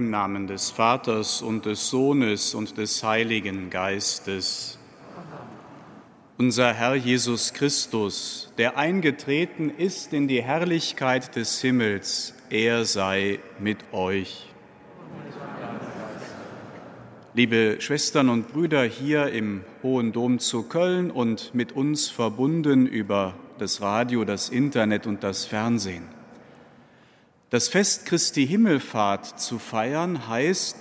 Namen des Vaters und des Sohnes und des Heiligen Geistes. Unser Herr Jesus Christus, der eingetreten ist in die Herrlichkeit des Himmels, er sei mit euch. Liebe Schwestern und Brüder hier im Hohen Dom zu Köln und mit uns verbunden über das Radio, das Internet und das Fernsehen. Das Fest Christi Himmelfahrt zu feiern heißt,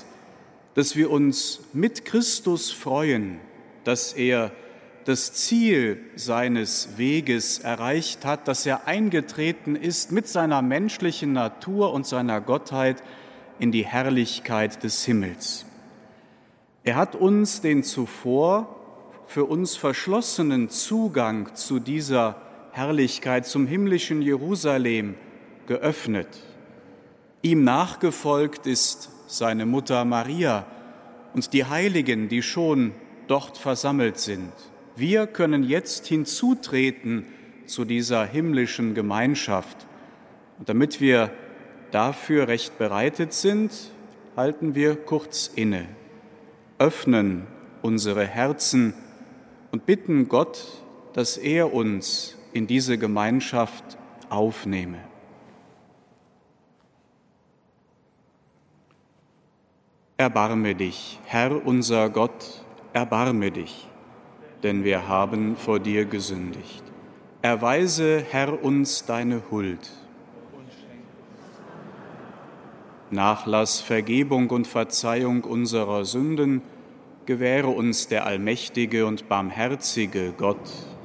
dass wir uns mit Christus freuen, dass er das Ziel seines Weges erreicht hat, dass er eingetreten ist mit seiner menschlichen Natur und seiner Gottheit in die Herrlichkeit des Himmels. Er hat uns den zuvor für uns verschlossenen Zugang zu dieser Herrlichkeit, zum himmlischen Jerusalem geöffnet. Ihm nachgefolgt ist seine Mutter Maria und die Heiligen, die schon dort versammelt sind. Wir können jetzt hinzutreten zu dieser himmlischen Gemeinschaft. Und damit wir dafür recht bereitet sind, halten wir kurz inne, öffnen unsere Herzen und bitten Gott, dass er uns in diese Gemeinschaft aufnehme. Erbarme dich, Herr unser Gott, erbarme dich, denn wir haben vor dir gesündigt. Erweise, Herr, uns deine Huld. Nachlass, Vergebung und Verzeihung unserer Sünden gewähre uns der allmächtige und barmherzige Gott.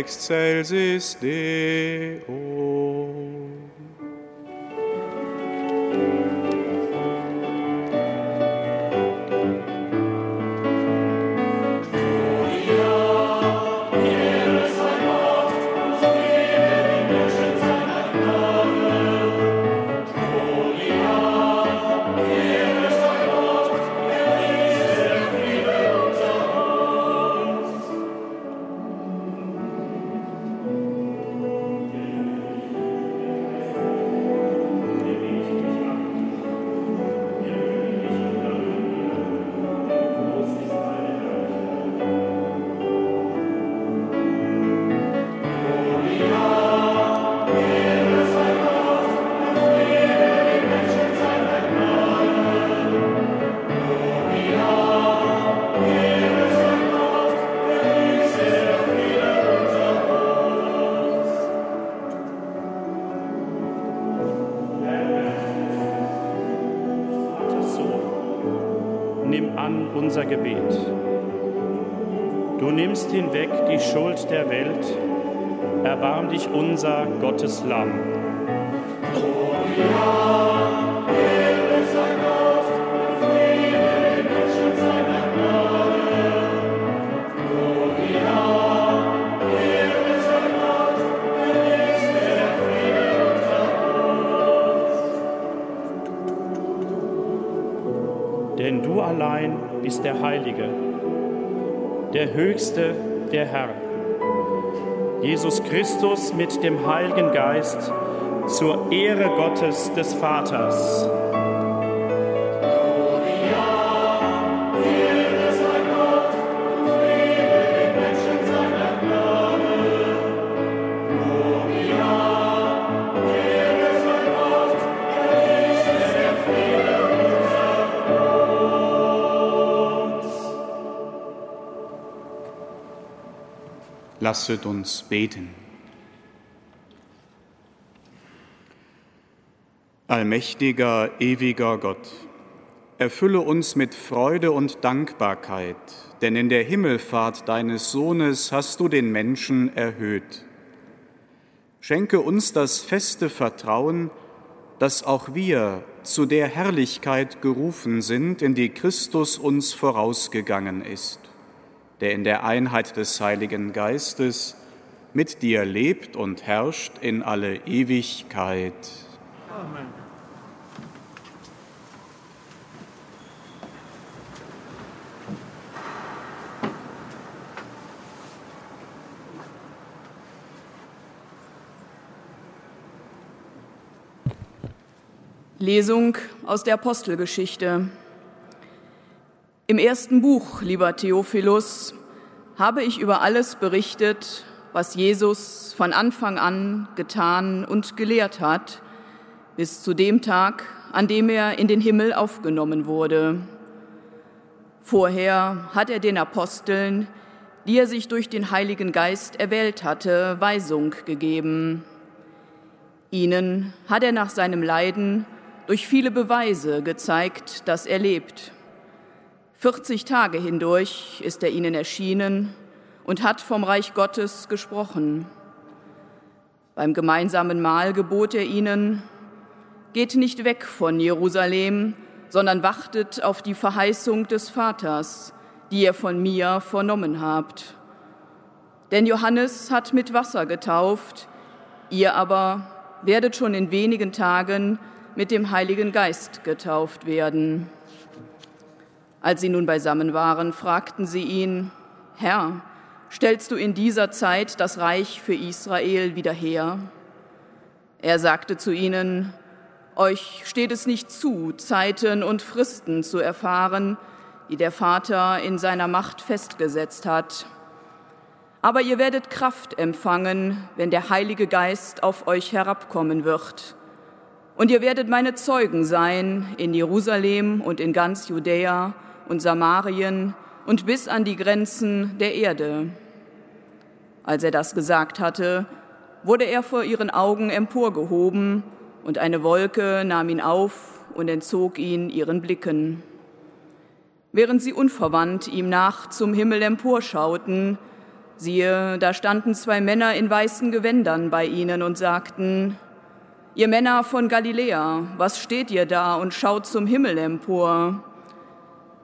Excelsis Deo. Höchste, der Herr Jesus Christus mit dem Heiligen Geist zur Ehre Gottes des Vaters. Lasset uns beten. Allmächtiger, ewiger Gott, erfülle uns mit Freude und Dankbarkeit, denn in der Himmelfahrt deines Sohnes hast du den Menschen erhöht. Schenke uns das feste Vertrauen, dass auch wir zu der Herrlichkeit gerufen sind, in die Christus uns vorausgegangen ist der in der Einheit des Heiligen Geistes mit dir lebt und herrscht in alle Ewigkeit. Amen. Lesung aus der Apostelgeschichte. Im ersten Buch, lieber Theophilus, habe ich über alles berichtet, was Jesus von Anfang an getan und gelehrt hat, bis zu dem Tag, an dem er in den Himmel aufgenommen wurde. Vorher hat er den Aposteln, die er sich durch den Heiligen Geist erwählt hatte, Weisung gegeben. Ihnen hat er nach seinem Leiden durch viele Beweise gezeigt, dass er lebt 40 Tage hindurch ist er ihnen erschienen und hat vom Reich Gottes gesprochen. Beim gemeinsamen Mahl gebot er ihnen, Geht nicht weg von Jerusalem, sondern wartet auf die Verheißung des Vaters, die ihr von mir vernommen habt. Denn Johannes hat mit Wasser getauft, ihr aber werdet schon in wenigen Tagen mit dem Heiligen Geist getauft werden. Als sie nun beisammen waren, fragten sie ihn, Herr, stellst du in dieser Zeit das Reich für Israel wieder her? Er sagte zu ihnen, Euch steht es nicht zu, Zeiten und Fristen zu erfahren, die der Vater in seiner Macht festgesetzt hat. Aber ihr werdet Kraft empfangen, wenn der Heilige Geist auf euch herabkommen wird. Und ihr werdet meine Zeugen sein in Jerusalem und in ganz Judäa und Samarien und bis an die Grenzen der Erde. Als er das gesagt hatte, wurde er vor ihren Augen emporgehoben, und eine Wolke nahm ihn auf und entzog ihn ihren Blicken. Während sie unverwandt ihm nach zum Himmel emporschauten, Siehe, da standen zwei Männer in weißen Gewändern bei ihnen und sagten, Ihr Männer von Galiläa, was steht ihr da und schaut zum Himmel empor?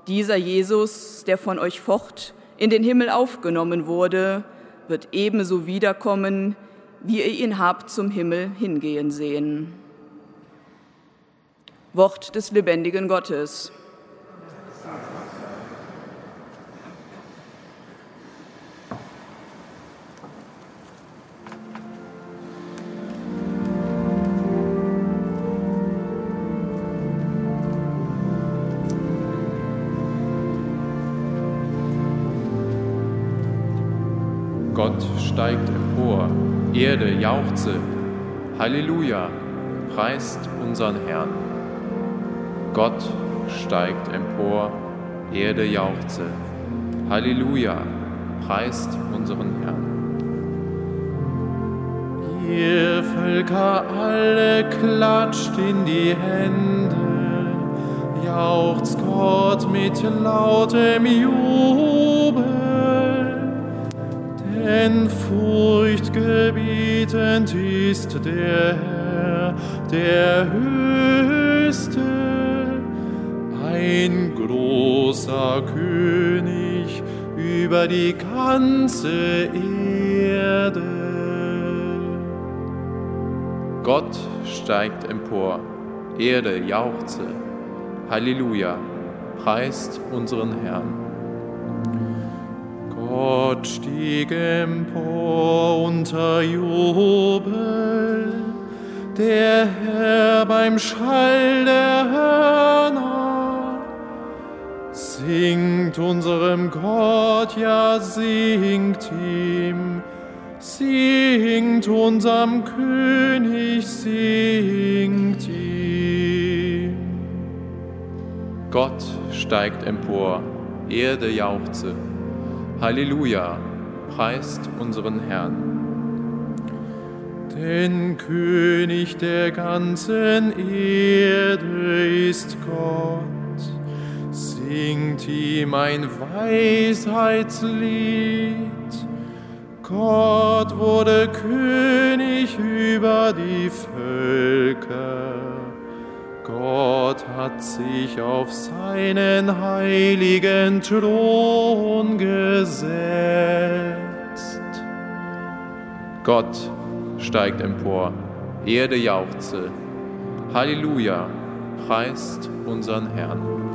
Dieser Jesus, der von euch fort in den Himmel aufgenommen wurde, wird ebenso wiederkommen, wie ihr ihn habt zum Himmel hingehen sehen. Wort des lebendigen Gottes. Steigt empor, Erde jauchze, Halleluja, preist unseren Herrn. Gott steigt empor, Erde jauchze, Halleluja, preist unseren Herrn. Ihr Völker alle klatscht in die Hände, jauchzt Gott mit lautem Jubel. Denn furchtgebietend ist der Herr, der Höchste, ein großer König über die ganze Erde. Gott steigt empor, Erde jauchze, Halleluja, preist unseren Herrn. Gott stieg empor unter Jubel, der Herr beim Schall der Hörner. Singt unserem Gott, ja singt ihm, singt unserem König, singt ihm. Gott steigt empor, Erde jauchze, Halleluja, preist unseren Herrn. Denn König der ganzen Erde ist Gott, singt ihm ein Weisheitslied. Gott wurde König über die Völker. Gott hat sich auf seinen heiligen Thron gesetzt. Gott steigt empor, Erde jauchze. Halleluja, preist unseren Herrn.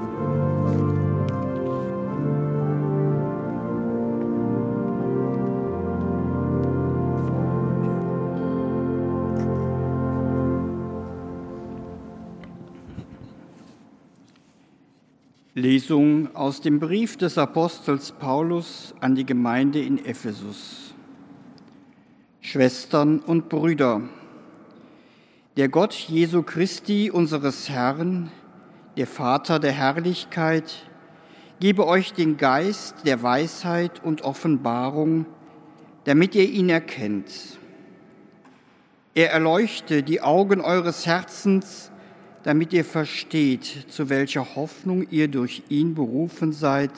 Lesung aus dem Brief des Apostels Paulus an die Gemeinde in Ephesus. Schwestern und Brüder, der Gott Jesu Christi, unseres Herrn, der Vater der Herrlichkeit, gebe euch den Geist der Weisheit und Offenbarung, damit ihr ihn erkennt. Er erleuchte die Augen eures Herzens, damit ihr versteht, zu welcher Hoffnung ihr durch ihn berufen seid,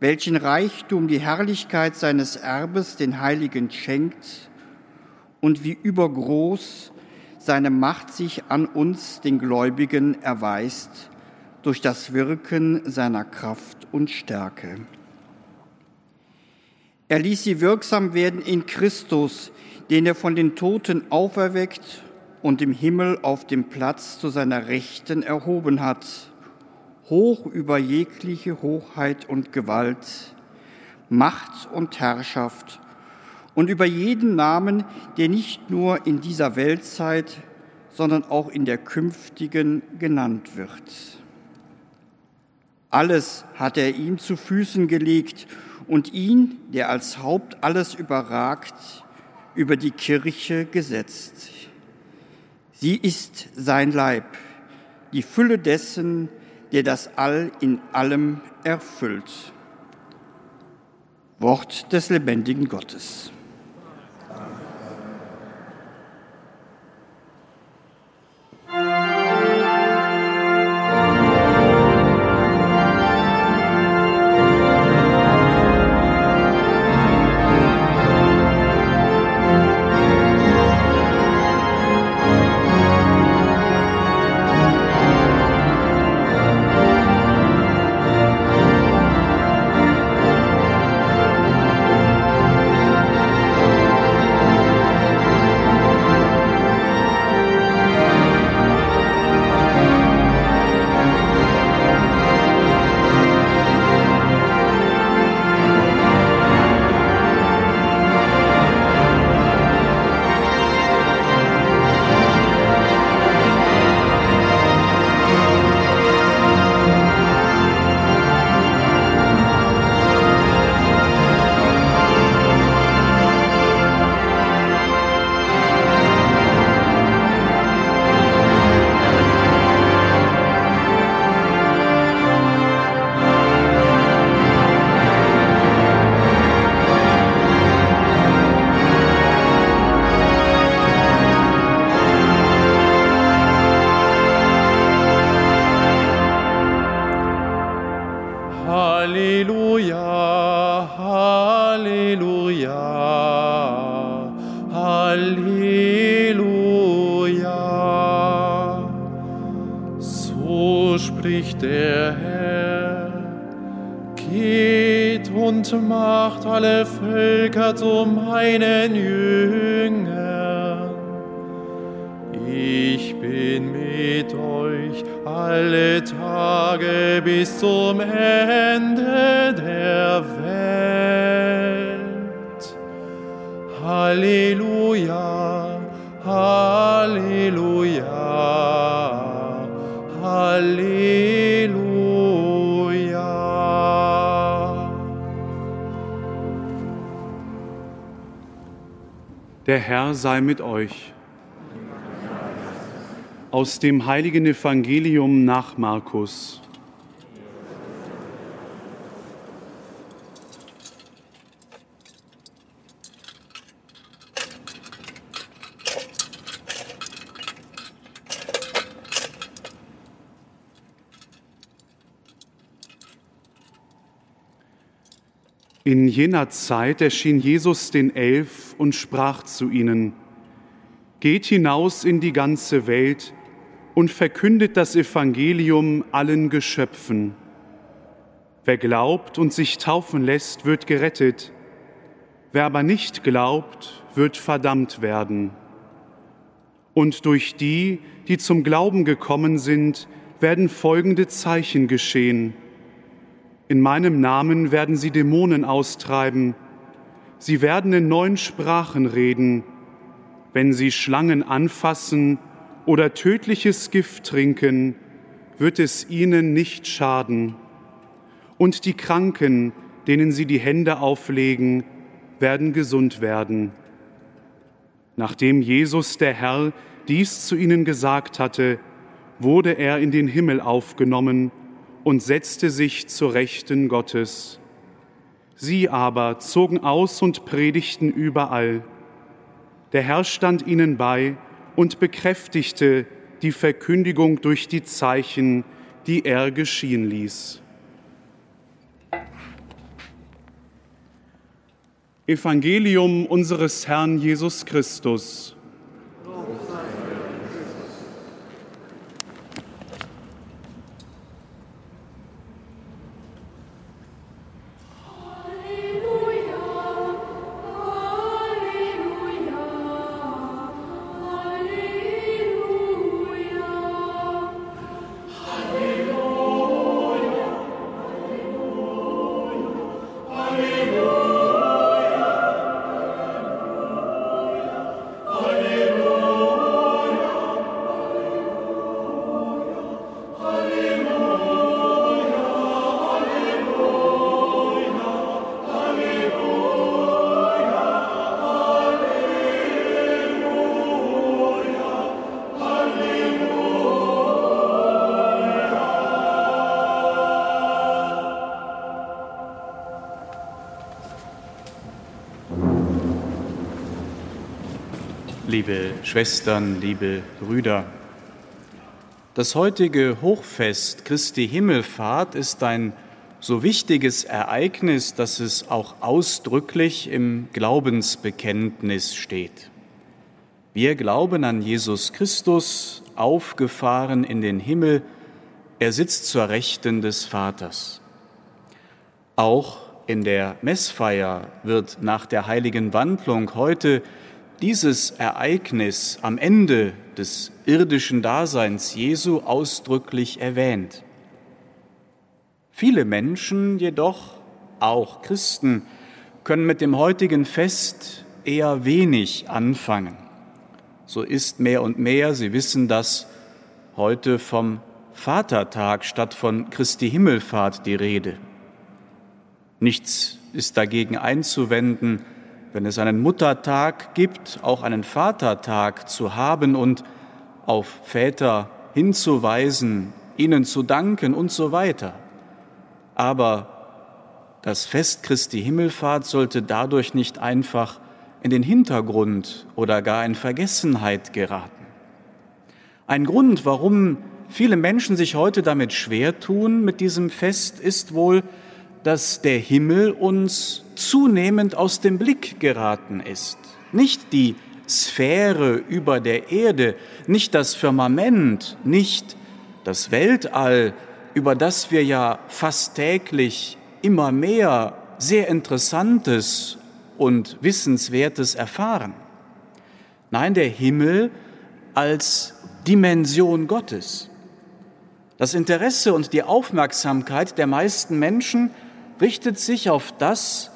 welchen Reichtum die Herrlichkeit seines Erbes den Heiligen schenkt und wie übergroß seine Macht sich an uns, den Gläubigen, erweist durch das Wirken seiner Kraft und Stärke. Er ließ sie wirksam werden in Christus, den er von den Toten auferweckt und im Himmel auf dem Platz zu seiner Rechten erhoben hat, hoch über jegliche Hochheit und Gewalt, Macht und Herrschaft und über jeden Namen, der nicht nur in dieser Weltzeit, sondern auch in der künftigen genannt wird. Alles hat er ihm zu Füßen gelegt und ihn, der als Haupt alles überragt, über die Kirche gesetzt. Sie ist sein Leib, die Fülle dessen, der das All in allem erfüllt. Wort des lebendigen Gottes. Aus dem heiligen Evangelium nach Markus. In jener Zeit erschien Jesus den Elf und sprach zu ihnen, Geht hinaus in die ganze Welt und verkündet das Evangelium allen Geschöpfen. Wer glaubt und sich taufen lässt, wird gerettet. Wer aber nicht glaubt, wird verdammt werden. Und durch die, die zum Glauben gekommen sind, werden folgende Zeichen geschehen. In meinem Namen werden sie Dämonen austreiben. Sie werden in neuen Sprachen reden. Wenn sie Schlangen anfassen oder tödliches Gift trinken, wird es ihnen nicht schaden. Und die Kranken, denen sie die Hände auflegen, werden gesund werden. Nachdem Jesus der Herr dies zu ihnen gesagt hatte, wurde er in den Himmel aufgenommen und setzte sich zur Rechten Gottes. Sie aber zogen aus und predigten überall. Der Herr stand ihnen bei und bekräftigte die Verkündigung durch die Zeichen, die er geschehen ließ. Evangelium unseres Herrn Jesus Christus. Liebe Schwestern, liebe Brüder, das heutige Hochfest Christi Himmelfahrt ist ein so wichtiges Ereignis, dass es auch ausdrücklich im Glaubensbekenntnis steht. Wir glauben an Jesus Christus, aufgefahren in den Himmel, er sitzt zur Rechten des Vaters. Auch in der Messfeier wird nach der heiligen Wandlung heute dieses Ereignis am Ende des irdischen Daseins Jesu ausdrücklich erwähnt. Viele Menschen jedoch, auch Christen, können mit dem heutigen Fest eher wenig anfangen. So ist mehr und mehr, Sie wissen das, heute vom Vatertag statt von Christi Himmelfahrt die Rede. Nichts ist dagegen einzuwenden, wenn es einen Muttertag gibt, auch einen Vatertag zu haben und auf Väter hinzuweisen, ihnen zu danken und so weiter. Aber das Fest Christi Himmelfahrt sollte dadurch nicht einfach in den Hintergrund oder gar in Vergessenheit geraten. Ein Grund, warum viele Menschen sich heute damit schwer tun mit diesem Fest, ist wohl, dass der Himmel uns zunehmend aus dem Blick geraten ist. Nicht die Sphäre über der Erde, nicht das Firmament, nicht das Weltall, über das wir ja fast täglich immer mehr sehr Interessantes und Wissenswertes erfahren. Nein, der Himmel als Dimension Gottes. Das Interesse und die Aufmerksamkeit der meisten Menschen richtet sich auf das,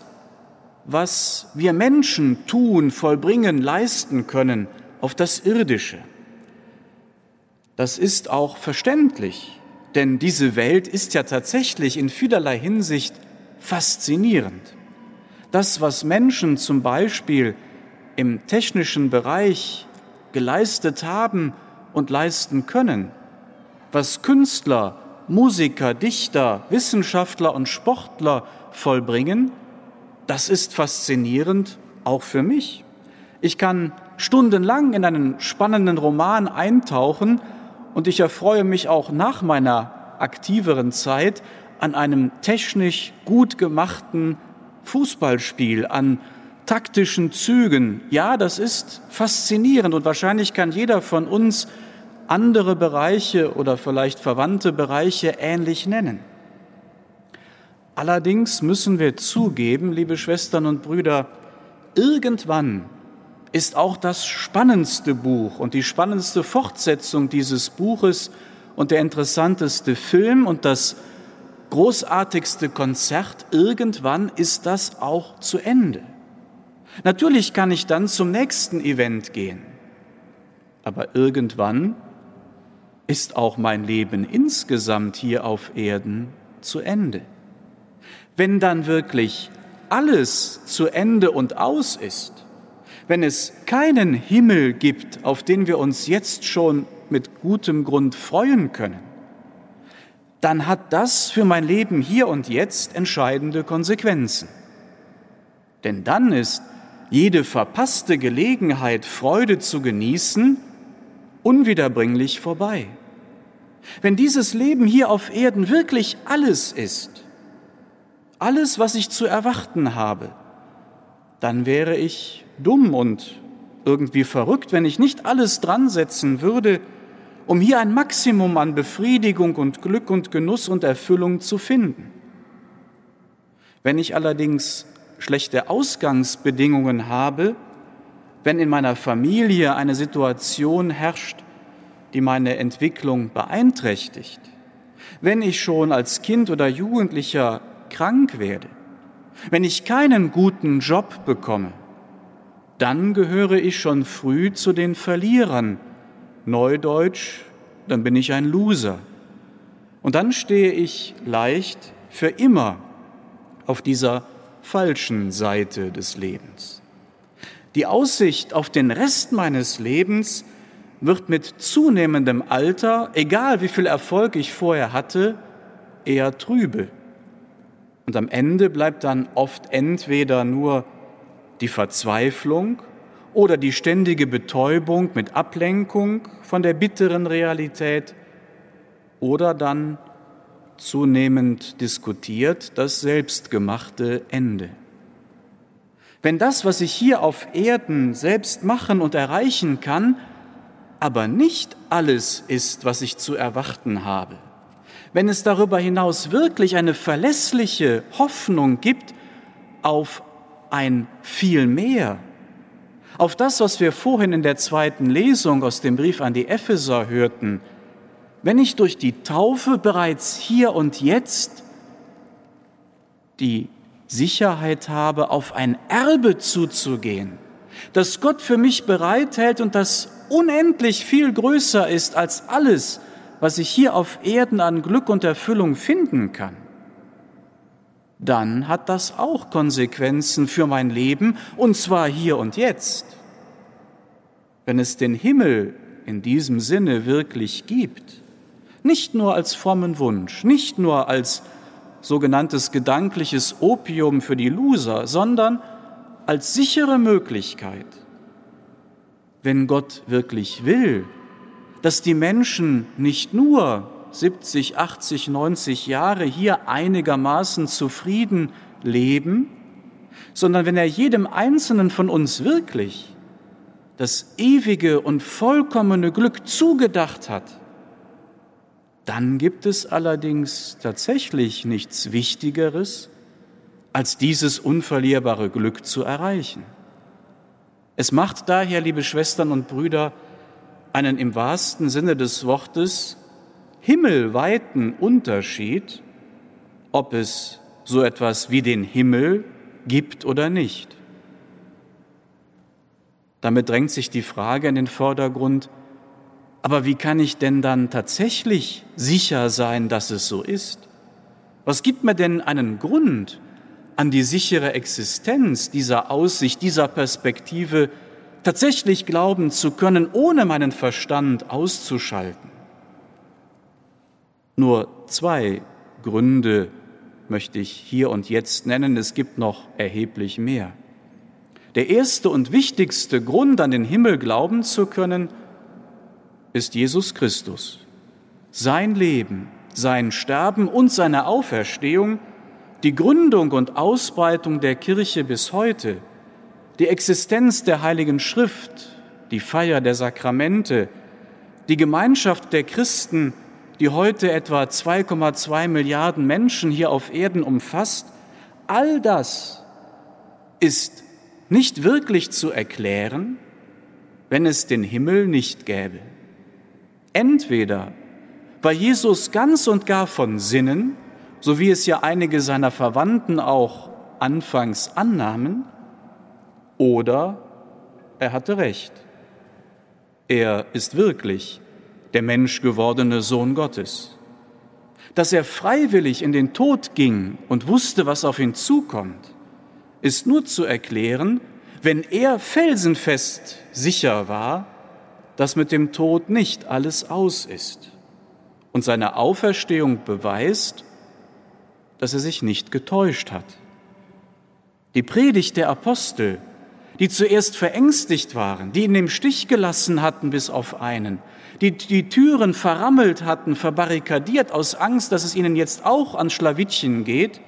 was wir Menschen tun, vollbringen, leisten können, auf das Irdische. Das ist auch verständlich, denn diese Welt ist ja tatsächlich in vielerlei Hinsicht faszinierend. Das, was Menschen zum Beispiel im technischen Bereich geleistet haben und leisten können, was Künstler, Musiker, Dichter, Wissenschaftler und Sportler vollbringen, das ist faszinierend auch für mich. Ich kann stundenlang in einen spannenden Roman eintauchen und ich erfreue mich auch nach meiner aktiveren Zeit an einem technisch gut gemachten Fußballspiel, an taktischen Zügen. Ja, das ist faszinierend und wahrscheinlich kann jeder von uns andere Bereiche oder vielleicht verwandte Bereiche ähnlich nennen. Allerdings müssen wir zugeben, liebe Schwestern und Brüder, irgendwann ist auch das spannendste Buch und die spannendste Fortsetzung dieses Buches und der interessanteste Film und das großartigste Konzert, irgendwann ist das auch zu Ende. Natürlich kann ich dann zum nächsten Event gehen, aber irgendwann ist auch mein Leben insgesamt hier auf Erden zu Ende. Wenn dann wirklich alles zu Ende und aus ist, wenn es keinen Himmel gibt, auf den wir uns jetzt schon mit gutem Grund freuen können, dann hat das für mein Leben hier und jetzt entscheidende Konsequenzen. Denn dann ist jede verpasste Gelegenheit, Freude zu genießen, unwiederbringlich vorbei. Wenn dieses Leben hier auf Erden wirklich alles ist, alles, was ich zu erwarten habe, dann wäre ich dumm und irgendwie verrückt, wenn ich nicht alles dran setzen würde, um hier ein Maximum an Befriedigung und Glück und Genuss und Erfüllung zu finden. Wenn ich allerdings schlechte Ausgangsbedingungen habe, wenn in meiner Familie eine Situation herrscht, die meine Entwicklung beeinträchtigt, wenn ich schon als Kind oder Jugendlicher krank werde, wenn ich keinen guten Job bekomme, dann gehöre ich schon früh zu den Verlierern. Neudeutsch, dann bin ich ein Loser. Und dann stehe ich leicht für immer auf dieser falschen Seite des Lebens. Die Aussicht auf den Rest meines Lebens wird mit zunehmendem Alter, egal wie viel Erfolg ich vorher hatte, eher trübe. Und am Ende bleibt dann oft entweder nur die Verzweiflung oder die ständige Betäubung mit Ablenkung von der bitteren Realität oder dann zunehmend diskutiert das selbstgemachte Ende. Wenn das, was ich hier auf Erden selbst machen und erreichen kann, aber nicht alles ist, was ich zu erwarten habe, wenn es darüber hinaus wirklich eine verlässliche Hoffnung gibt auf ein viel mehr, auf das, was wir vorhin in der zweiten Lesung aus dem Brief an die Epheser hörten, wenn ich durch die Taufe bereits hier und jetzt die Sicherheit habe, auf ein Erbe zuzugehen, das Gott für mich bereithält und das unendlich viel größer ist als alles, was ich hier auf Erden an Glück und Erfüllung finden kann, dann hat das auch Konsequenzen für mein Leben, und zwar hier und jetzt. Wenn es den Himmel in diesem Sinne wirklich gibt, nicht nur als frommen Wunsch, nicht nur als sogenanntes gedankliches Opium für die Loser, sondern als sichere Möglichkeit, wenn Gott wirklich will, dass die Menschen nicht nur 70, 80, 90 Jahre hier einigermaßen zufrieden leben, sondern wenn er jedem Einzelnen von uns wirklich das ewige und vollkommene Glück zugedacht hat, dann gibt es allerdings tatsächlich nichts Wichtigeres, als dieses unverlierbare Glück zu erreichen. Es macht daher, liebe Schwestern und Brüder, einen im wahrsten Sinne des Wortes himmelweiten Unterschied, ob es so etwas wie den Himmel gibt oder nicht. Damit drängt sich die Frage in den Vordergrund, aber wie kann ich denn dann tatsächlich sicher sein, dass es so ist? Was gibt mir denn einen Grund, an die sichere Existenz dieser Aussicht, dieser Perspektive tatsächlich glauben zu können, ohne meinen Verstand auszuschalten? Nur zwei Gründe möchte ich hier und jetzt nennen, es gibt noch erheblich mehr. Der erste und wichtigste Grund, an den Himmel glauben zu können, ist Jesus Christus. Sein Leben, sein Sterben und seine Auferstehung, die Gründung und Ausbreitung der Kirche bis heute, die Existenz der Heiligen Schrift, die Feier der Sakramente, die Gemeinschaft der Christen, die heute etwa 2,2 Milliarden Menschen hier auf Erden umfasst, all das ist nicht wirklich zu erklären, wenn es den Himmel nicht gäbe. Entweder war Jesus ganz und gar von Sinnen, so wie es ja einige seiner Verwandten auch anfangs annahmen, oder er hatte recht. Er ist wirklich der menschgewordene Sohn Gottes. Dass er freiwillig in den Tod ging und wusste, was auf ihn zukommt, ist nur zu erklären, wenn er felsenfest sicher war, dass mit dem Tod nicht alles aus ist. Und seine Auferstehung beweist, dass er sich nicht getäuscht hat. Die Predigt der Apostel, die zuerst verängstigt waren, die ihn im Stich gelassen hatten bis auf einen, die die Türen verrammelt hatten, verbarrikadiert aus Angst, dass es ihnen jetzt auch an Schlawittchen geht,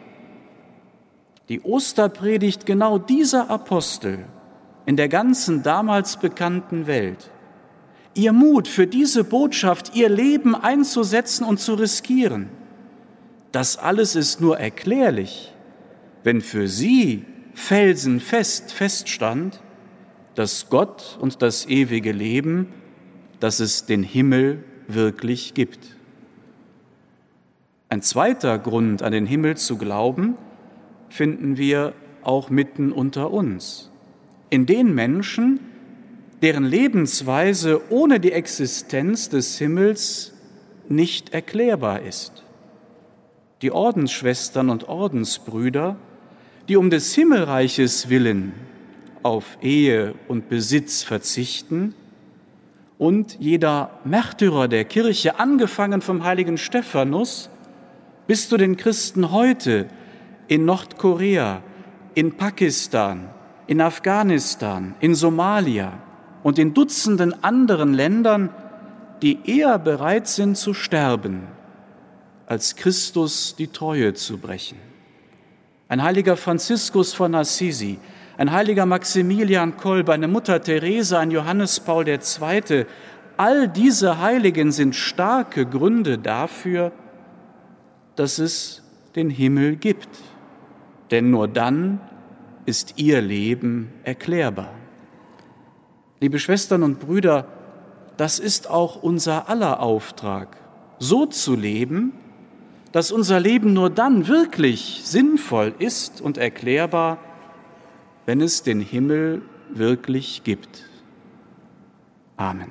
die Osterpredigt genau dieser Apostel in der ganzen damals bekannten Welt, ihr Mut für diese Botschaft, ihr Leben einzusetzen und zu riskieren, das alles ist nur erklärlich, wenn für sie felsenfest feststand, dass Gott und das ewige Leben, dass es den Himmel wirklich gibt. Ein zweiter Grund, an den Himmel zu glauben, finden wir auch mitten unter uns. In den Menschen, deren Lebensweise ohne die Existenz des Himmels nicht erklärbar ist. Die Ordensschwestern und Ordensbrüder, die um des Himmelreiches willen auf Ehe und Besitz verzichten, und jeder Märtyrer der Kirche, angefangen vom heiligen Stephanus bis zu den Christen heute, in Nordkorea, in Pakistan, in Afghanistan, in Somalia und in Dutzenden anderen Ländern, die eher bereit sind zu sterben, als Christus die Treue zu brechen. Ein heiliger Franziskus von Assisi, ein heiliger Maximilian Kolb, eine Mutter Therese, ein Johannes Paul II., all diese Heiligen sind starke Gründe dafür, dass es den Himmel gibt denn nur dann ist ihr Leben erklärbar. Liebe Schwestern und Brüder, das ist auch unser aller Auftrag, so zu leben, dass unser Leben nur dann wirklich sinnvoll ist und erklärbar, wenn es den Himmel wirklich gibt. Amen.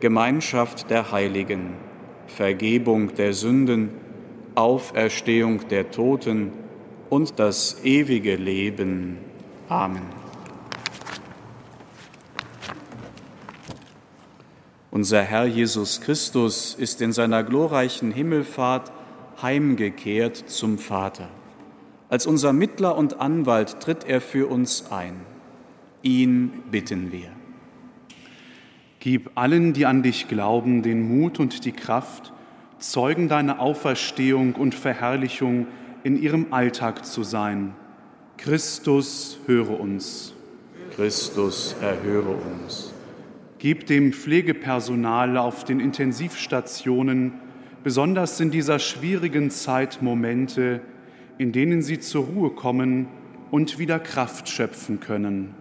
Gemeinschaft der Heiligen, Vergebung der Sünden, Auferstehung der Toten und das ewige Leben. Amen. Unser Herr Jesus Christus ist in seiner glorreichen Himmelfahrt heimgekehrt zum Vater. Als unser Mittler und Anwalt tritt er für uns ein. Ihn bitten wir. Gib allen, die an dich glauben, den Mut und die Kraft, Zeugen deiner Auferstehung und Verherrlichung in ihrem Alltag zu sein. Christus, höre uns. Christus, erhöre uns. Gib dem Pflegepersonal auf den Intensivstationen besonders in dieser schwierigen Zeit Momente, in denen sie zur Ruhe kommen und wieder Kraft schöpfen können.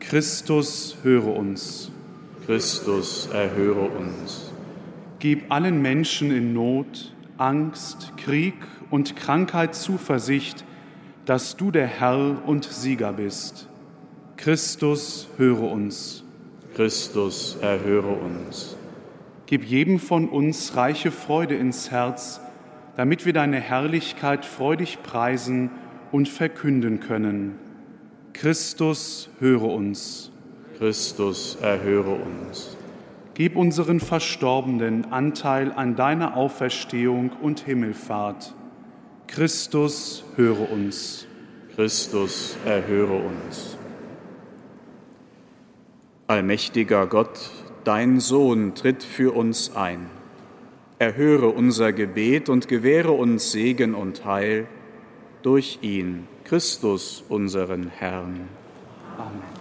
Christus, höre uns. Christus, erhöre uns. Gib allen Menschen in Not, Angst, Krieg und Krankheit Zuversicht, dass du der Herr und Sieger bist. Christus, höre uns. Christus, erhöre uns. Gib jedem von uns reiche Freude ins Herz, damit wir deine Herrlichkeit freudig preisen und verkünden können. Christus, höre uns. Christus, erhöre uns. Gib unseren Verstorbenen Anteil an deiner Auferstehung und Himmelfahrt. Christus, höre uns. Christus, erhöre uns. Allmächtiger Gott, dein Sohn tritt für uns ein. Erhöre unser Gebet und gewähre uns Segen und Heil durch ihn, Christus, unseren Herrn. Amen.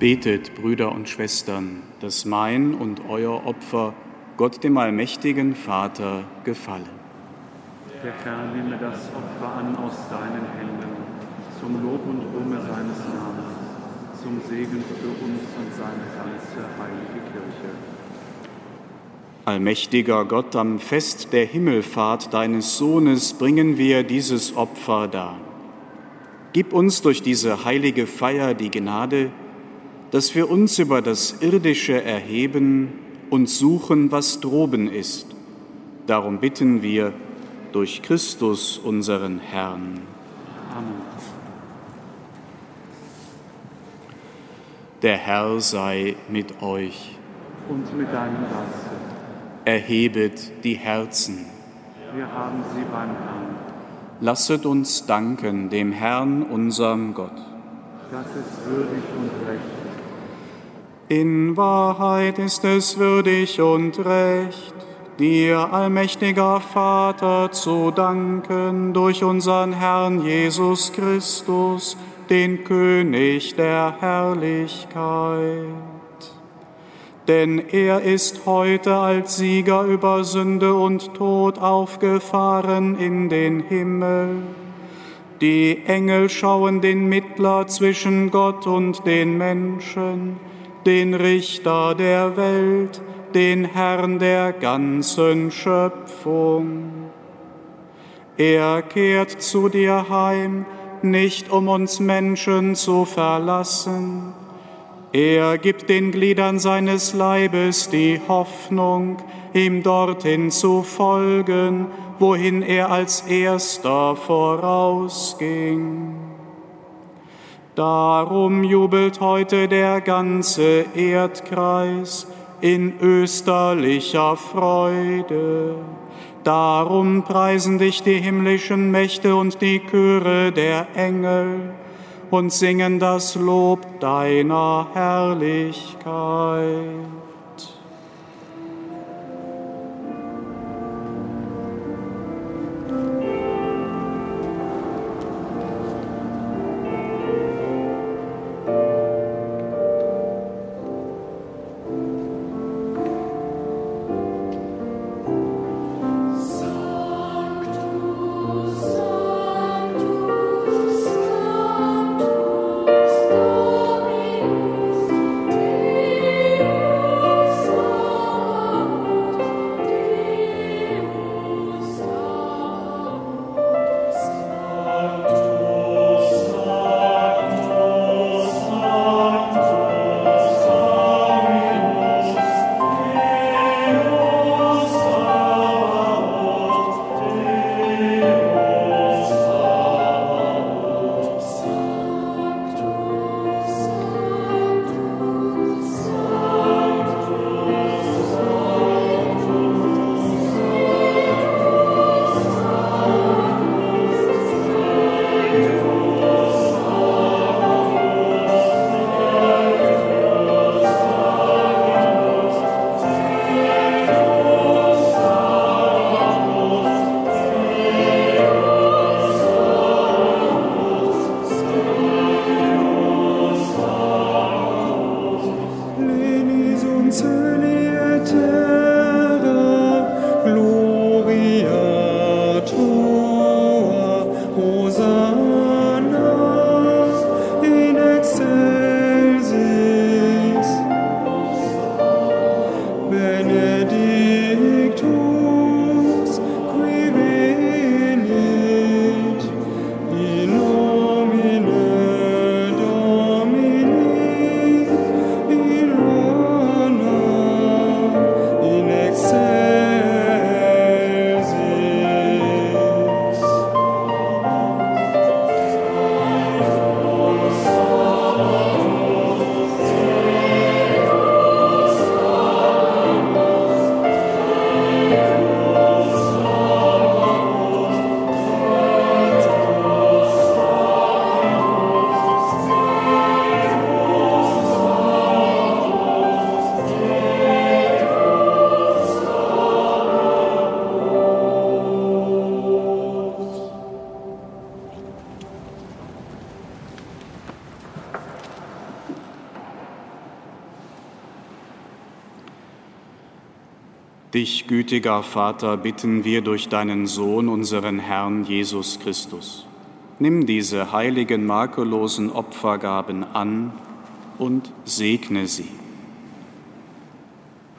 Betet, Brüder und Schwestern, dass mein und euer Opfer Gott dem allmächtigen Vater gefalle. Der Herr nehme das Opfer an aus deinen Händen, zum Lob und Ruhme seines Namens, zum Segen für uns und seine ganze heilige Kirche. Allmächtiger Gott, am Fest der Himmelfahrt deines Sohnes bringen wir dieses Opfer dar. Gib uns durch diese heilige Feier die Gnade, dass wir uns über das Irdische erheben und suchen, was droben ist. Darum bitten wir durch Christus unseren Herrn. Amen. Der Herr sei mit euch. Und mit deinem Geiste. Erhebet die Herzen. Wir haben sie beim Herrn. Lasset uns danken dem Herrn, unserem Gott. Das ist würdig und recht in Wahrheit ist es würdig und recht, dir, allmächtiger Vater, zu danken durch unseren Herrn Jesus Christus, den König der Herrlichkeit. Denn er ist heute als Sieger über Sünde und Tod aufgefahren in den Himmel. Die Engel schauen den Mittler zwischen Gott und den Menschen den Richter der Welt, den Herrn der ganzen Schöpfung. Er kehrt zu dir heim, nicht um uns Menschen zu verlassen. Er gibt den Gliedern seines Leibes die Hoffnung, ihm dorthin zu folgen, wohin er als erster vorausging. Darum jubelt heute der ganze Erdkreis in österlicher Freude. Darum preisen dich die himmlischen Mächte und die Chöre der Engel und singen das Lob deiner Herrlichkeit. Dich, gütiger Vater, bitten wir durch deinen Sohn, unseren Herrn Jesus Christus. Nimm diese heiligen, makellosen Opfergaben an und segne sie.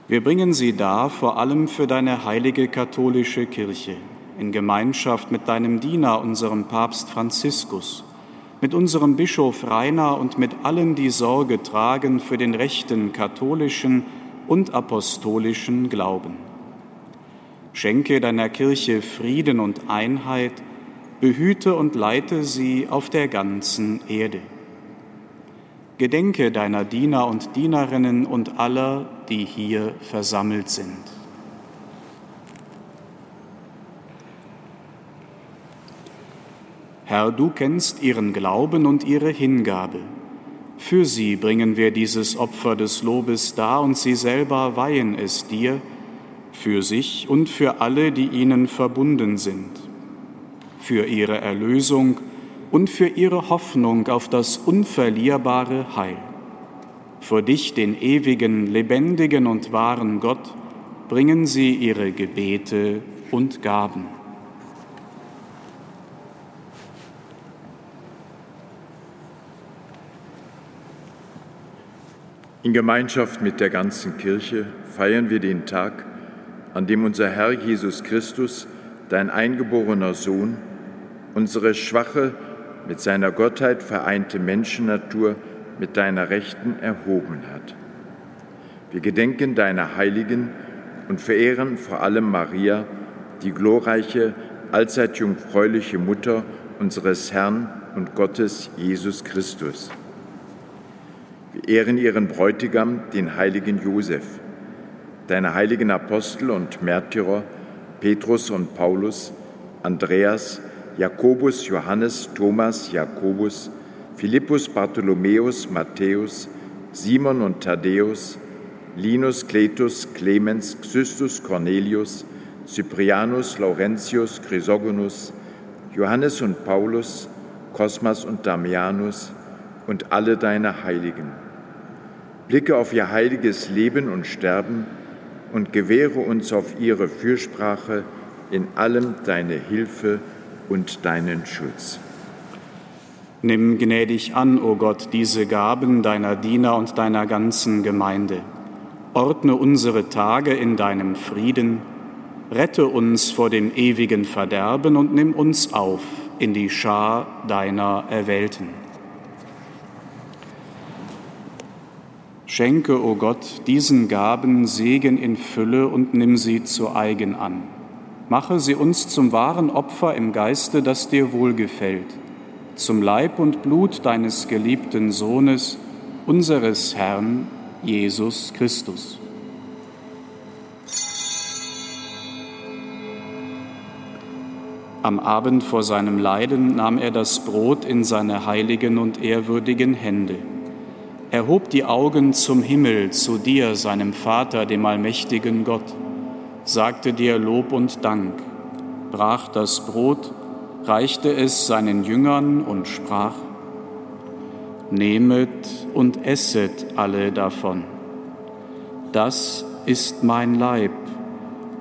Wir bringen sie dar vor allem für deine heilige katholische Kirche, in Gemeinschaft mit deinem Diener, unserem Papst Franziskus, mit unserem Bischof Rainer und mit allen, die Sorge tragen für den rechten katholischen und apostolischen Glauben. Schenke deiner Kirche Frieden und Einheit, behüte und leite sie auf der ganzen Erde. Gedenke deiner Diener und Dienerinnen und aller, die hier versammelt sind. Herr, du kennst ihren Glauben und ihre Hingabe. Für sie bringen wir dieses Opfer des Lobes dar und sie selber weihen es dir, für sich und für alle, die ihnen verbunden sind, für ihre Erlösung und für ihre Hoffnung auf das unverlierbare Heil. Vor dich, den ewigen, lebendigen und wahren Gott, bringen sie ihre Gebete und Gaben. In Gemeinschaft mit der ganzen Kirche feiern wir den Tag, an dem unser Herr Jesus Christus, dein eingeborener Sohn, unsere schwache, mit seiner Gottheit vereinte Menschennatur mit deiner Rechten erhoben hat. Wir gedenken deiner Heiligen und verehren vor allem Maria, die glorreiche, allzeit jungfräuliche Mutter unseres Herrn und Gottes Jesus Christus ehren ihren Bräutigam, den heiligen Josef, deine heiligen Apostel und Märtyrer, Petrus und Paulus, Andreas, Jakobus, Johannes, Thomas, Jakobus, Philippus, Bartholomäus, Matthäus, Simon und Thaddäus, Linus, Cletus, Clemens, Xystus, Cornelius, Cyprianus, Laurentius, Chrysogonus, Johannes und Paulus, Cosmas und Damianus und alle deine Heiligen Blicke auf ihr heiliges Leben und Sterben und gewähre uns auf ihre Fürsprache in allem deine Hilfe und deinen Schutz. Nimm gnädig an, o oh Gott, diese Gaben deiner Diener und deiner ganzen Gemeinde. Ordne unsere Tage in deinem Frieden, rette uns vor dem ewigen Verderben und nimm uns auf in die Schar deiner Erwählten. Schenke, o oh Gott, diesen Gaben Segen in Fülle und nimm sie zu eigen an. Mache sie uns zum wahren Opfer im Geiste, das dir wohlgefällt, zum Leib und Blut deines geliebten Sohnes, unseres Herrn Jesus Christus. Am Abend vor seinem Leiden nahm er das Brot in seine heiligen und ehrwürdigen Hände er hob die Augen zum Himmel, zu dir, seinem Vater, dem allmächtigen Gott, sagte dir Lob und Dank, brach das Brot, reichte es seinen Jüngern und sprach, Nehmet und esset alle davon. Das ist mein Leib,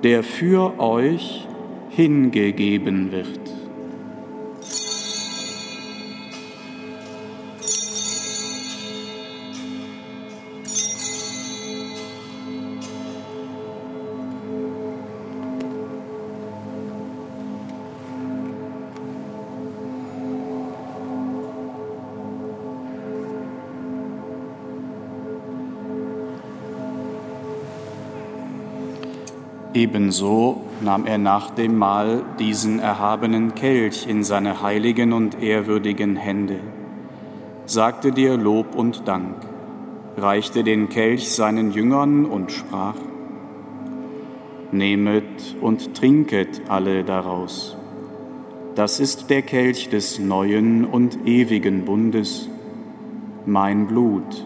der für euch hingegeben wird. Ebenso nahm er nach dem Mahl diesen erhabenen Kelch in seine heiligen und ehrwürdigen Hände, sagte dir Lob und Dank, reichte den Kelch seinen Jüngern und sprach, Nehmet und trinket alle daraus. Das ist der Kelch des neuen und ewigen Bundes, mein Blut,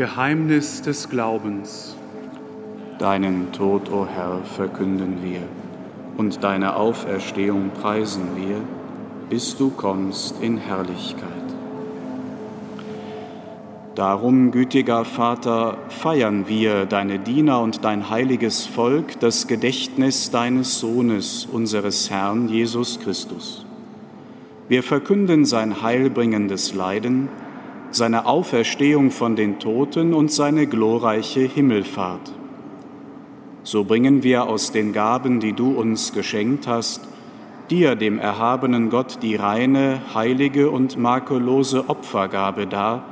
Geheimnis des Glaubens. Deinen Tod, o oh Herr, verkünden wir und deine Auferstehung preisen wir, bis du kommst in Herrlichkeit. Darum, gütiger Vater, feiern wir, deine Diener und dein heiliges Volk, das Gedächtnis deines Sohnes, unseres Herrn Jesus Christus. Wir verkünden sein heilbringendes Leiden, seine Auferstehung von den Toten und seine glorreiche Himmelfahrt. So bringen wir aus den Gaben, die du uns geschenkt hast, dir, dem erhabenen Gott, die reine, heilige und makellose Opfergabe dar,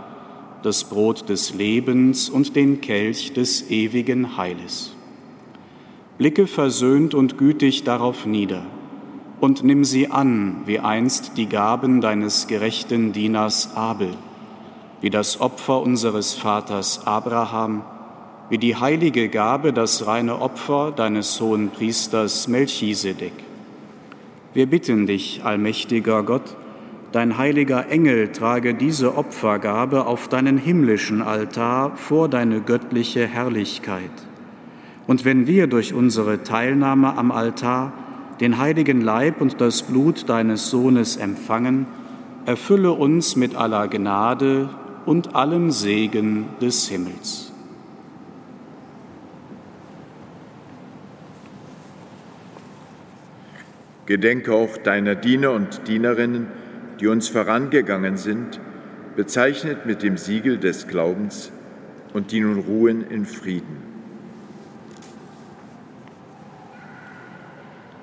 das Brot des Lebens und den Kelch des ewigen Heiles. Blicke versöhnt und gütig darauf nieder und nimm sie an, wie einst die Gaben deines gerechten Dieners Abel wie das Opfer unseres Vaters Abraham, wie die heilige Gabe, das reine Opfer deines hohen Priesters Melchisedek. Wir bitten dich, allmächtiger Gott, dein heiliger Engel trage diese Opfergabe auf deinen himmlischen Altar vor deine göttliche Herrlichkeit. Und wenn wir durch unsere Teilnahme am Altar den heiligen Leib und das Blut deines Sohnes empfangen, erfülle uns mit aller Gnade und allem Segen des Himmels. Gedenke auch deiner Diener und Dienerinnen, die uns vorangegangen sind, bezeichnet mit dem Siegel des Glaubens und die nun ruhen in Frieden.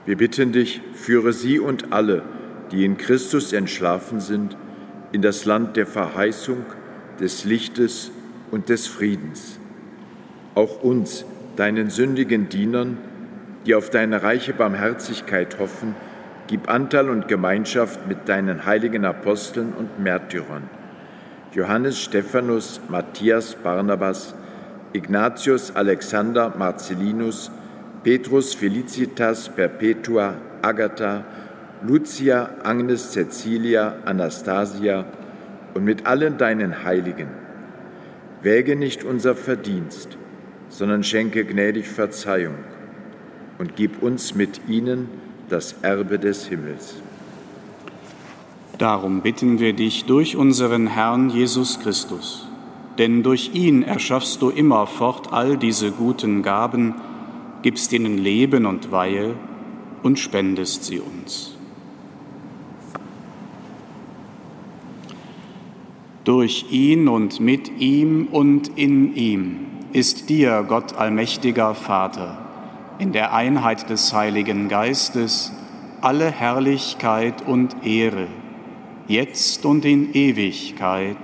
Wir bitten dich, führe sie und alle, die in Christus entschlafen sind, in das Land der Verheißung, des Lichtes und des Friedens. Auch uns, deinen sündigen Dienern, die auf deine reiche Barmherzigkeit hoffen, gib Anteil und Gemeinschaft mit deinen heiligen Aposteln und Märtyrern. Johannes Stephanus, Matthias Barnabas, Ignatius Alexander Marcellinus, Petrus Felicitas Perpetua Agatha, Lucia Agnes Cecilia Anastasia, und mit allen deinen Heiligen. Wäge nicht unser Verdienst, sondern schenke gnädig Verzeihung und gib uns mit ihnen das Erbe des Himmels. Darum bitten wir dich durch unseren Herrn Jesus Christus, denn durch ihn erschaffst du immerfort all diese guten Gaben, gibst ihnen Leben und Weihe und spendest sie uns. Durch ihn und mit ihm und in ihm ist dir, Gott allmächtiger Vater, in der Einheit des Heiligen Geistes alle Herrlichkeit und Ehre, jetzt und in Ewigkeit.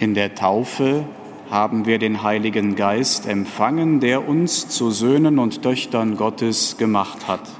In der Taufe haben wir den Heiligen Geist empfangen, der uns zu Söhnen und Töchtern Gottes gemacht hat.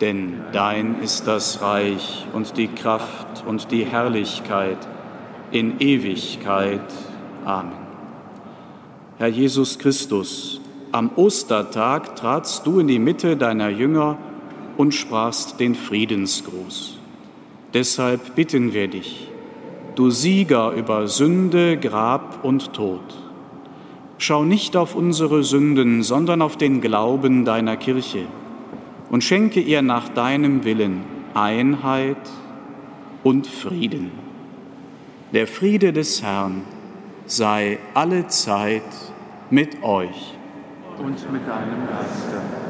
denn dein ist das Reich und die Kraft und die Herrlichkeit in Ewigkeit. Amen. Herr Jesus Christus, am Ostertag tratst du in die Mitte deiner Jünger und sprachst den Friedensgruß. Deshalb bitten wir dich, du Sieger über Sünde, Grab und Tod, schau nicht auf unsere Sünden, sondern auf den Glauben deiner Kirche und schenke ihr nach deinem Willen Einheit und Frieden. Der Friede des Herrn sei alle Zeit mit euch. Und mit deinem Geiste.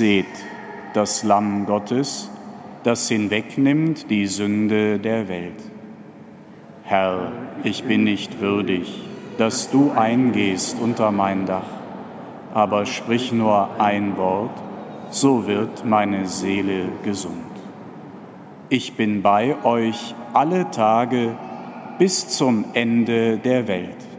Seht das Lamm Gottes, das hinwegnimmt die Sünde der Welt. Herr, ich bin nicht würdig, dass du eingehst unter mein Dach, aber sprich nur ein Wort, so wird meine Seele gesund. Ich bin bei euch alle Tage bis zum Ende der Welt.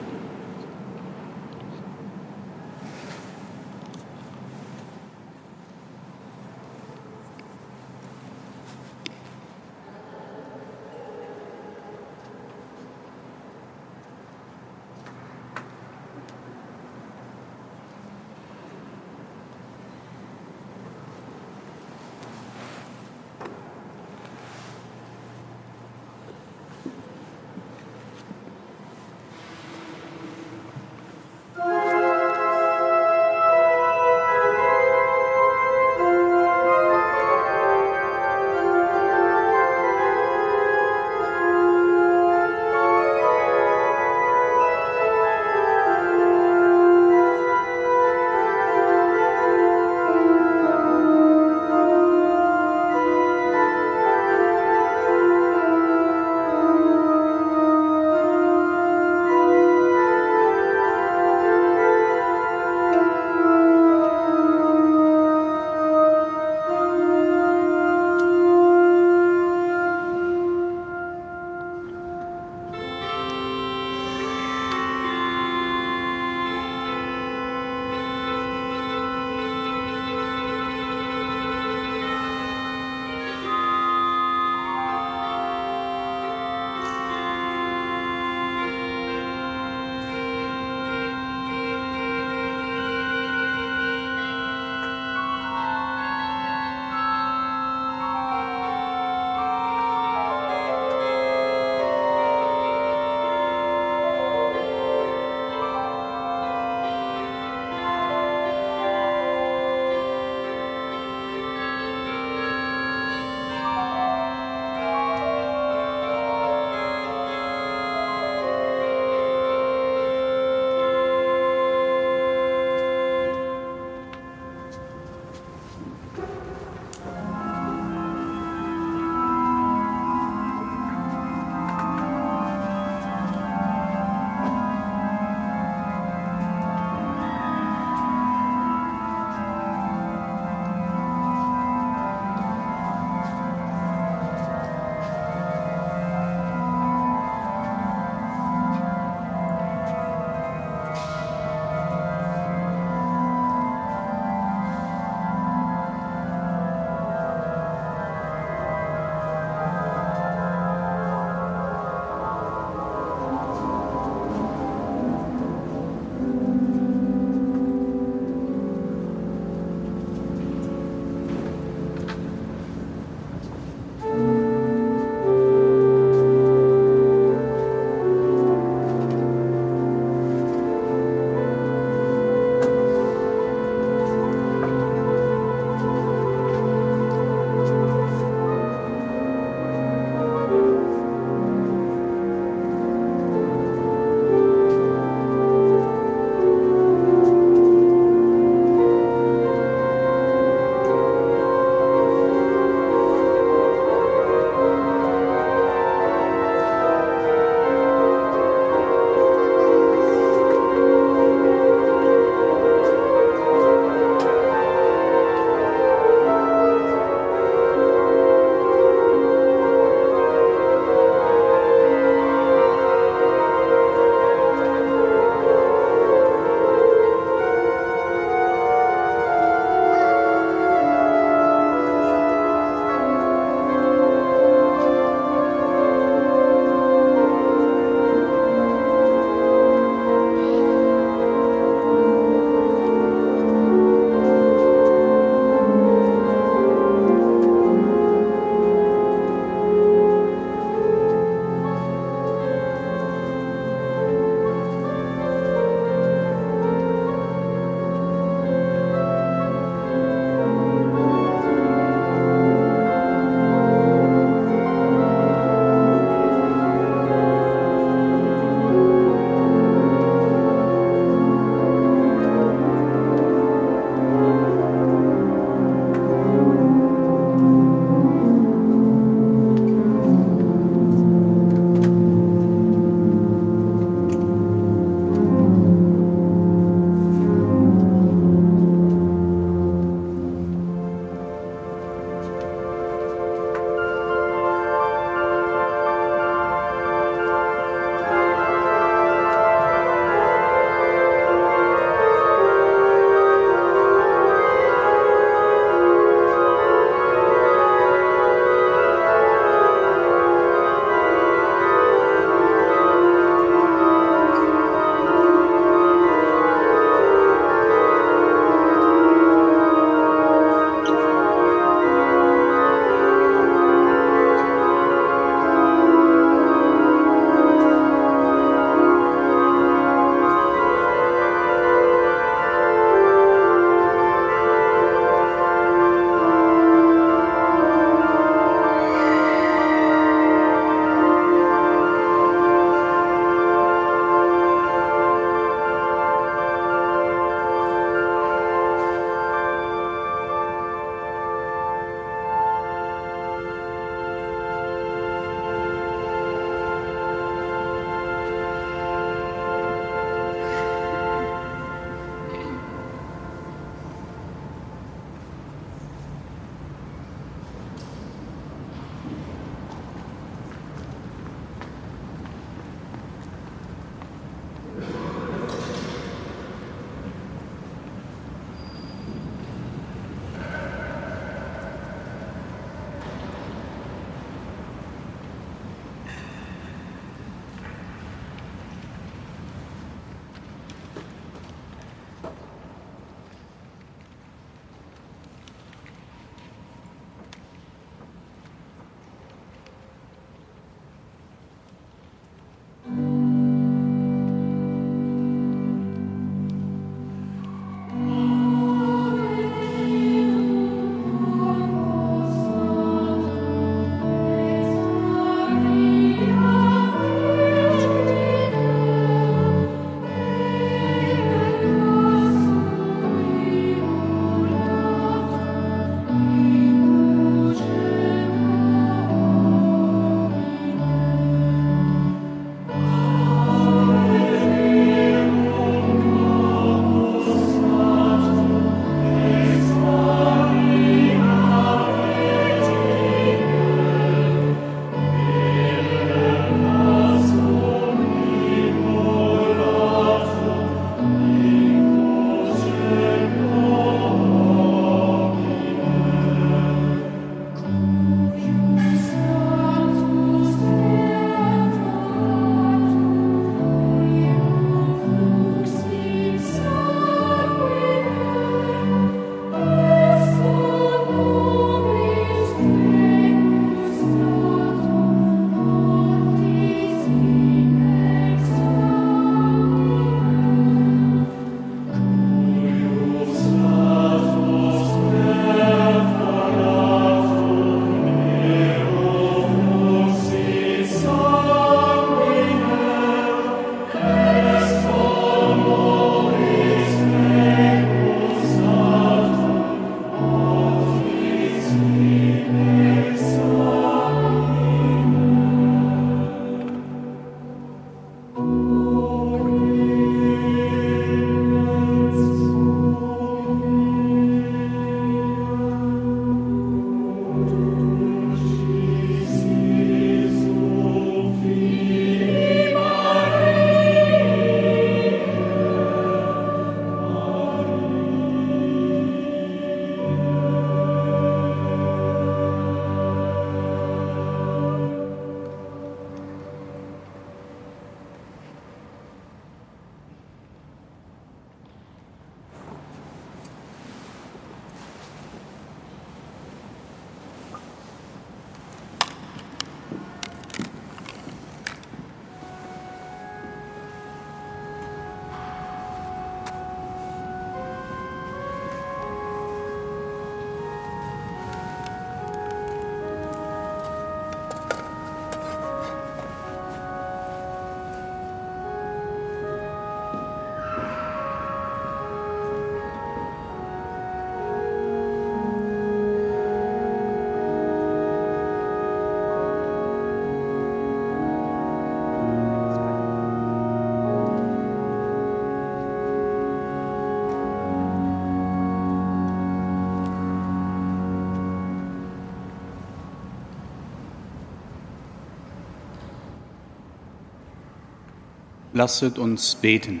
Lasset uns beten.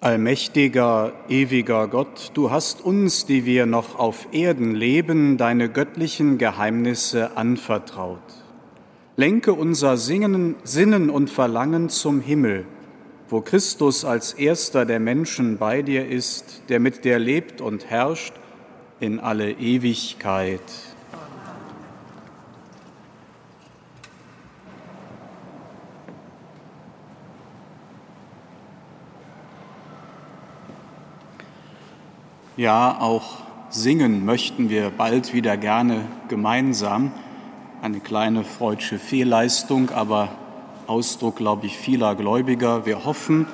Allmächtiger, ewiger Gott, du hast uns, die wir noch auf Erden leben, deine göttlichen Geheimnisse anvertraut. Lenke unser Singen, Sinnen und Verlangen zum Himmel, wo Christus als erster der Menschen bei dir ist, der mit dir lebt und herrscht in alle Ewigkeit. Ja, auch singen möchten wir bald wieder gerne gemeinsam. Eine kleine freudsche Fehlleistung, aber Ausdruck, glaube ich, vieler Gläubiger. Wir hoffen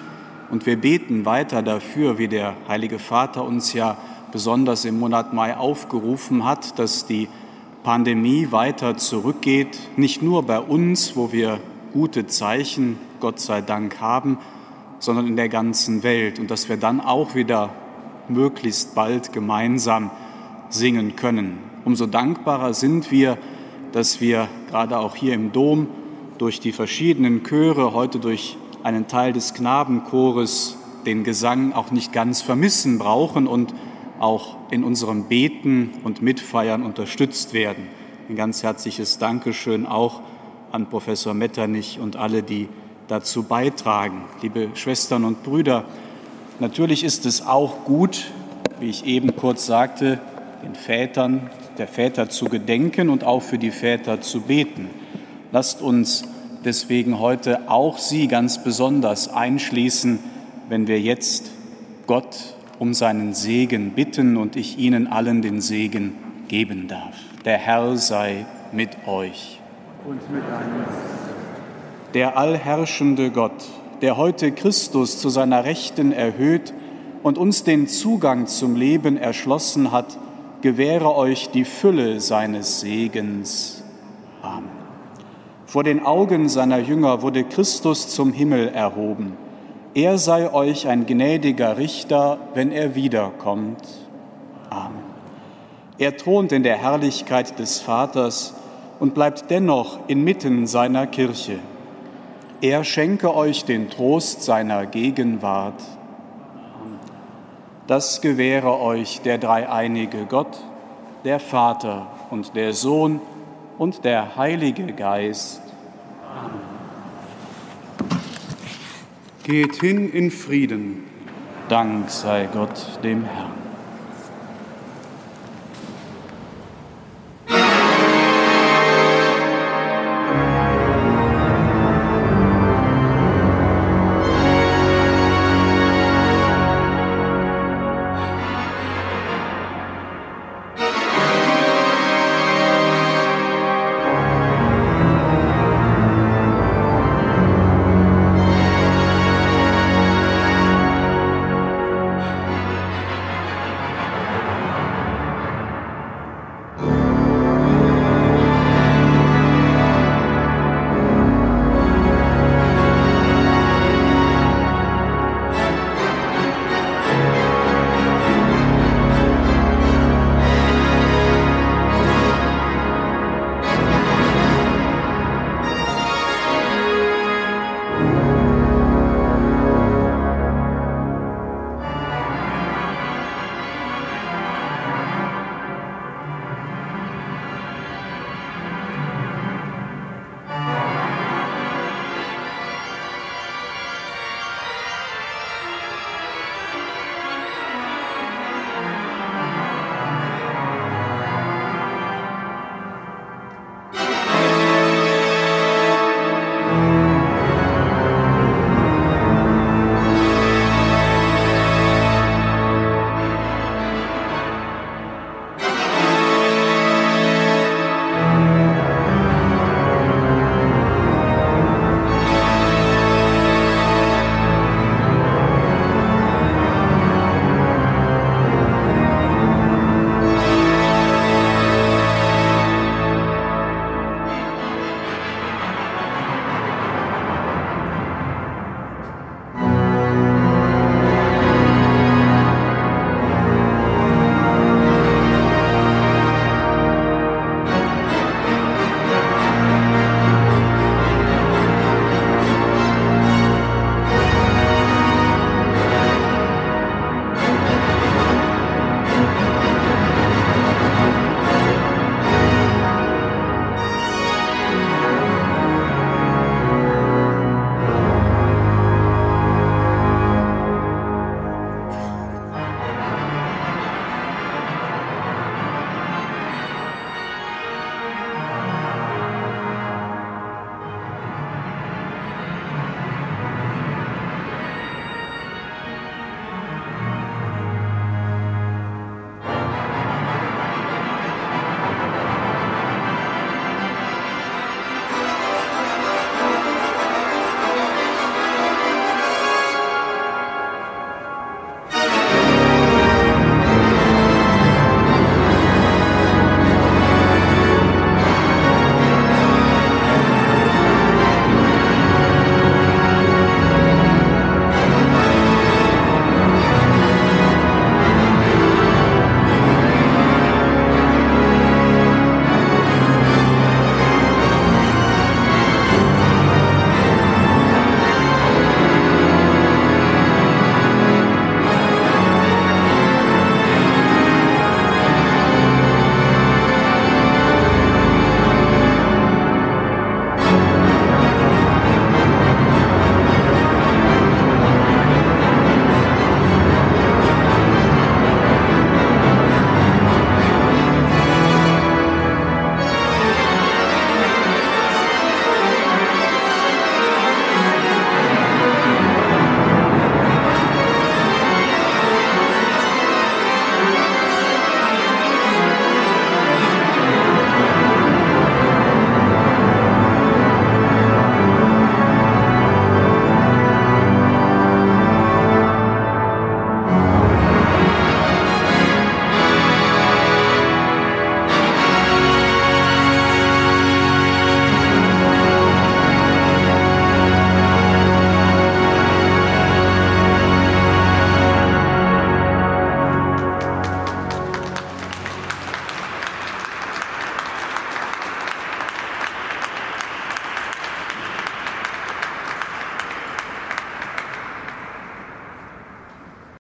und wir beten weiter dafür, wie der Heilige Vater uns ja besonders im Monat Mai aufgerufen hat, dass die Pandemie weiter zurückgeht, nicht nur bei uns, wo wir gute Zeichen, Gott sei Dank, haben, sondern in der ganzen Welt und dass wir dann auch wieder möglichst bald gemeinsam singen können. Umso dankbarer sind wir, dass wir gerade auch hier im Dom durch die verschiedenen Chöre, heute durch einen Teil des Knabenchores, den Gesang auch nicht ganz vermissen brauchen und auch in unserem Beten und Mitfeiern unterstützt werden. Ein ganz herzliches Dankeschön auch an Professor Metternich und alle, die dazu beitragen. Liebe Schwestern und Brüder, Natürlich ist es auch gut, wie ich eben kurz sagte, den Vätern, der Väter zu gedenken und auch für die Väter zu beten. Lasst uns deswegen heute auch Sie ganz besonders einschließen, wenn wir jetzt Gott um seinen Segen bitten und ich Ihnen allen den Segen geben darf. Der Herr sei mit euch. Und mit deinem Der allherrschende Gott, der heute Christus zu seiner Rechten erhöht und uns den Zugang zum Leben erschlossen hat, gewähre euch die Fülle seines Segens. Amen. Vor den Augen seiner Jünger wurde Christus zum Himmel erhoben. Er sei euch ein gnädiger Richter, wenn er wiederkommt. Amen. Er thront in der Herrlichkeit des Vaters und bleibt dennoch inmitten seiner Kirche. Er schenke euch den Trost seiner Gegenwart. Das gewähre euch der dreieinige Gott, der Vater und der Sohn und der Heilige Geist. Amen. Geht hin in Frieden. Dank sei Gott dem Herrn.